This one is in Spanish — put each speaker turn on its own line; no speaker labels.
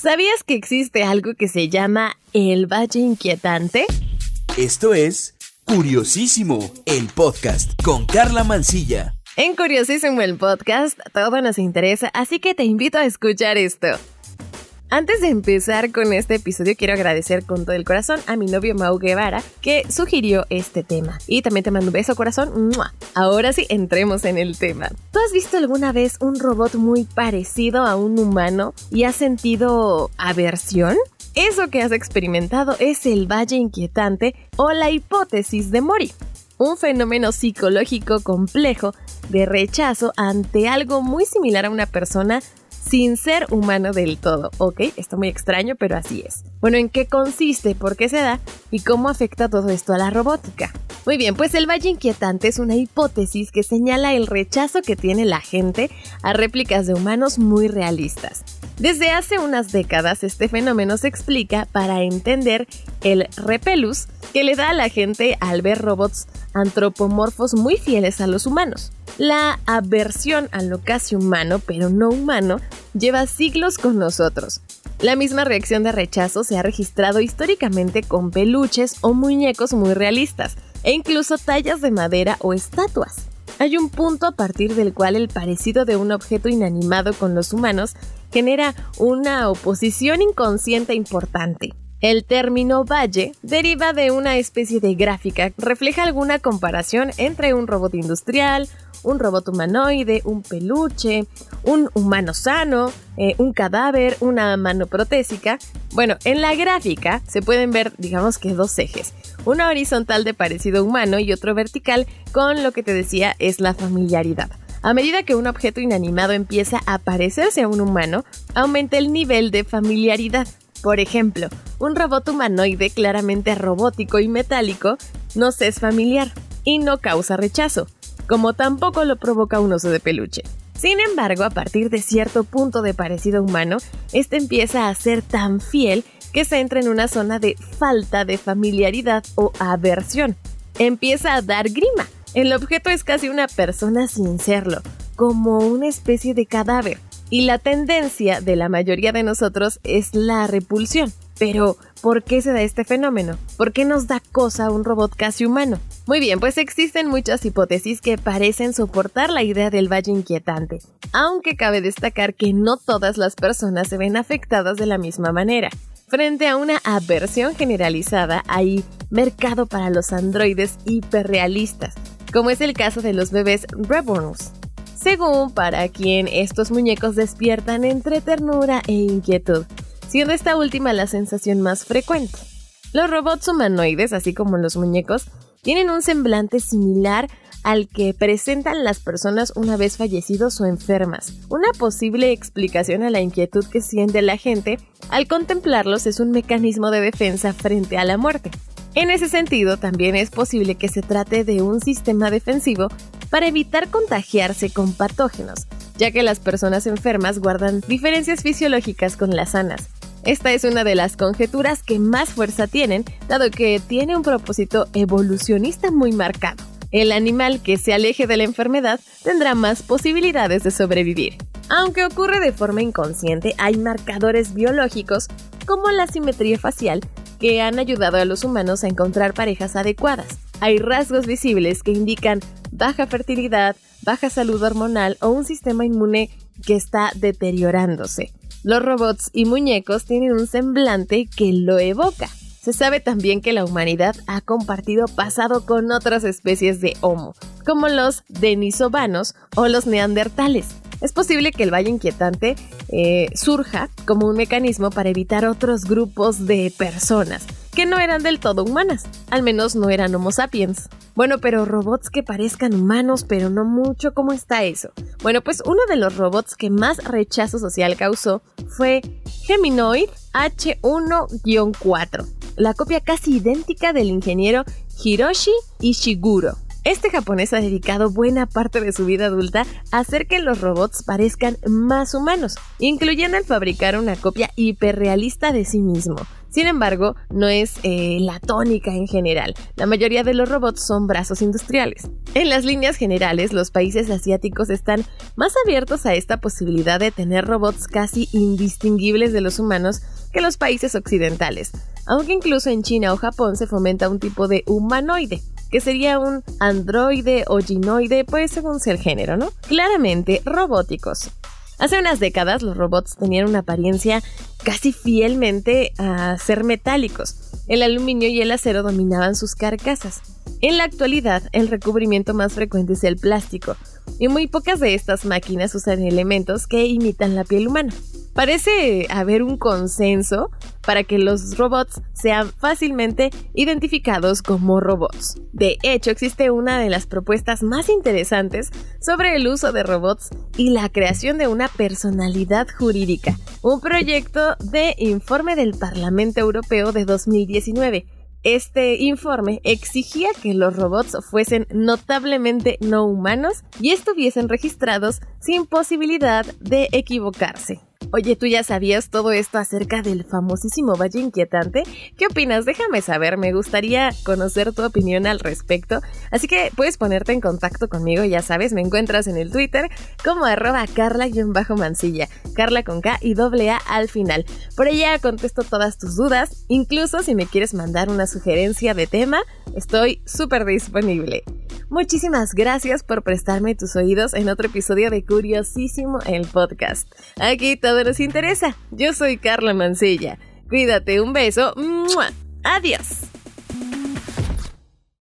¿Sabías que existe algo que se llama el Valle Inquietante?
Esto es Curiosísimo, el podcast con Carla Mancilla.
En Curiosísimo el podcast todo nos interesa, así que te invito a escuchar esto. Antes de empezar con este episodio, quiero agradecer con todo el corazón a mi novio Mau Guevara que sugirió este tema. Y también te mando un beso, corazón. Ahora sí, entremos en el tema. ¿Tú has visto alguna vez un robot muy parecido a un humano y has sentido aversión? Eso que has experimentado es el valle inquietante o la hipótesis de Mori un fenómeno psicológico complejo de rechazo ante algo muy similar a una persona sin ser humano del todo, ¿ok? Está muy extraño, pero así es. Bueno, ¿en qué consiste? ¿Por qué se da? ¿Y cómo afecta todo esto a la robótica? Muy bien, pues el Valle Inquietante es una hipótesis que señala el rechazo que tiene la gente a réplicas de humanos muy realistas. Desde hace unas décadas este fenómeno se explica para entender el repelus que le da a la gente al ver robots antropomorfos muy fieles a los humanos. La aversión a lo casi humano, pero no humano, lleva siglos con nosotros. La misma reacción de rechazo se ha registrado históricamente con peluches o muñecos muy realistas, e incluso tallas de madera o estatuas. Hay un punto a partir del cual el parecido de un objeto inanimado con los humanos genera una oposición inconsciente importante. El término valle deriva de una especie de gráfica, refleja alguna comparación entre un robot industrial, un robot humanoide, un peluche, un humano sano, eh, un cadáver, una mano protésica. Bueno, en la gráfica se pueden ver, digamos que dos ejes, una horizontal de parecido humano y otro vertical con lo que te decía es la familiaridad. A medida que un objeto inanimado empieza a parecerse a un humano, aumenta el nivel de familiaridad. Por ejemplo, un robot humanoide claramente robótico y metálico nos es familiar y no causa rechazo, como tampoco lo provoca un oso de peluche. Sin embargo, a partir de cierto punto de parecido humano, este empieza a ser tan fiel que se entra en una zona de falta de familiaridad o aversión. Empieza a dar grima. El objeto es casi una persona sin serlo, como una especie de cadáver. Y la tendencia de la mayoría de nosotros es la repulsión. Pero, ¿por qué se da este fenómeno? ¿Por qué nos da cosa un robot casi humano? Muy bien, pues existen muchas hipótesis que parecen soportar la idea del valle inquietante, aunque cabe destacar que no todas las personas se ven afectadas de la misma manera. Frente a una aversión generalizada, hay mercado para los androides hiperrealistas, como es el caso de los bebés reborns según para quien estos muñecos despiertan entre ternura e inquietud, siendo esta última la sensación más frecuente. Los robots humanoides, así como los muñecos, tienen un semblante similar al que presentan las personas una vez fallecidos o enfermas. Una posible explicación a la inquietud que siente la gente al contemplarlos es un mecanismo de defensa frente a la muerte. En ese sentido, también es posible que se trate de un sistema defensivo para evitar contagiarse con patógenos, ya que las personas enfermas guardan diferencias fisiológicas con las sanas. Esta es una de las conjeturas que más fuerza tienen, dado que tiene un propósito evolucionista muy marcado. El animal que se aleje de la enfermedad tendrá más posibilidades de sobrevivir. Aunque ocurre de forma inconsciente, hay marcadores biológicos como la simetría facial que han ayudado a los humanos a encontrar parejas adecuadas. Hay rasgos visibles que indican baja fertilidad, baja salud hormonal o un sistema inmune que está deteriorándose. Los robots y muñecos tienen un semblante que lo evoca. Se sabe también que la humanidad ha compartido pasado con otras especies de Homo, como los denisovanos o los neandertales. Es posible que el valle inquietante eh, surja como un mecanismo para evitar otros grupos de personas que no eran del todo humanas, al menos no eran Homo sapiens. Bueno, pero robots que parezcan humanos, pero no mucho, ¿cómo está eso? Bueno, pues uno de los robots que más rechazo social causó fue Geminoid H1-4, la copia casi idéntica del ingeniero Hiroshi Ishiguro. Este japonés ha dedicado buena parte de su vida adulta a hacer que los robots parezcan más humanos, incluyendo el fabricar una copia hiperrealista de sí mismo, Sin embargo, no es eh, la tónica en general. La mayoría de los robots son brazos industriales. En las líneas generales, los países asiáticos están más abiertos a esta posibilidad de tener robots casi indistinguibles de los humanos que los países occidentales, aunque incluso en China o Japón se fomenta un tipo de humanoide, que sería un androide o ginoide, pues según sea el género, ¿no? Claramente robóticos. Hace unas décadas los robots tenían una apariencia casi fielmente a ser metálicos. El aluminio y el acero dominaban sus carcasas. En la actualidad, el recubrimiento más frecuente es el plástico, y muy pocas de estas máquinas usan elementos que imitan la piel humana. Parece haber un consenso para que los robots sean fácilmente identificados como robots. De hecho, existe una de las propuestas más interesantes sobre el uso de robots y la creación de una personalidad jurídica, un proyecto de informe del Parlamento Europeo de 2019 este informe exigía que los robots fuesen notablemente no humanos y estuviesen registrados sin posibilidad de equivocarse. Oye, ¿tú ya sabías todo esto acerca del famosísimo Valle Inquietante? ¿Qué opinas? Déjame saber, me gustaría conocer tu opinión al respecto. Así que puedes ponerte en contacto conmigo, ya sabes, me encuentras en el Twitter como arroba carla-mancilla, carla con K y doble A al final. Por allá contesto todas tus dudas, incluso si me quieres mandar una sugerencia de tema, estoy súper disponible. Muchísimas gracias por prestarme tus oídos en otro episodio de Curiosísimo el podcast. Aquí todo nos interesa. Yo soy Carla Mancilla. Cuídate, un beso. Adiós.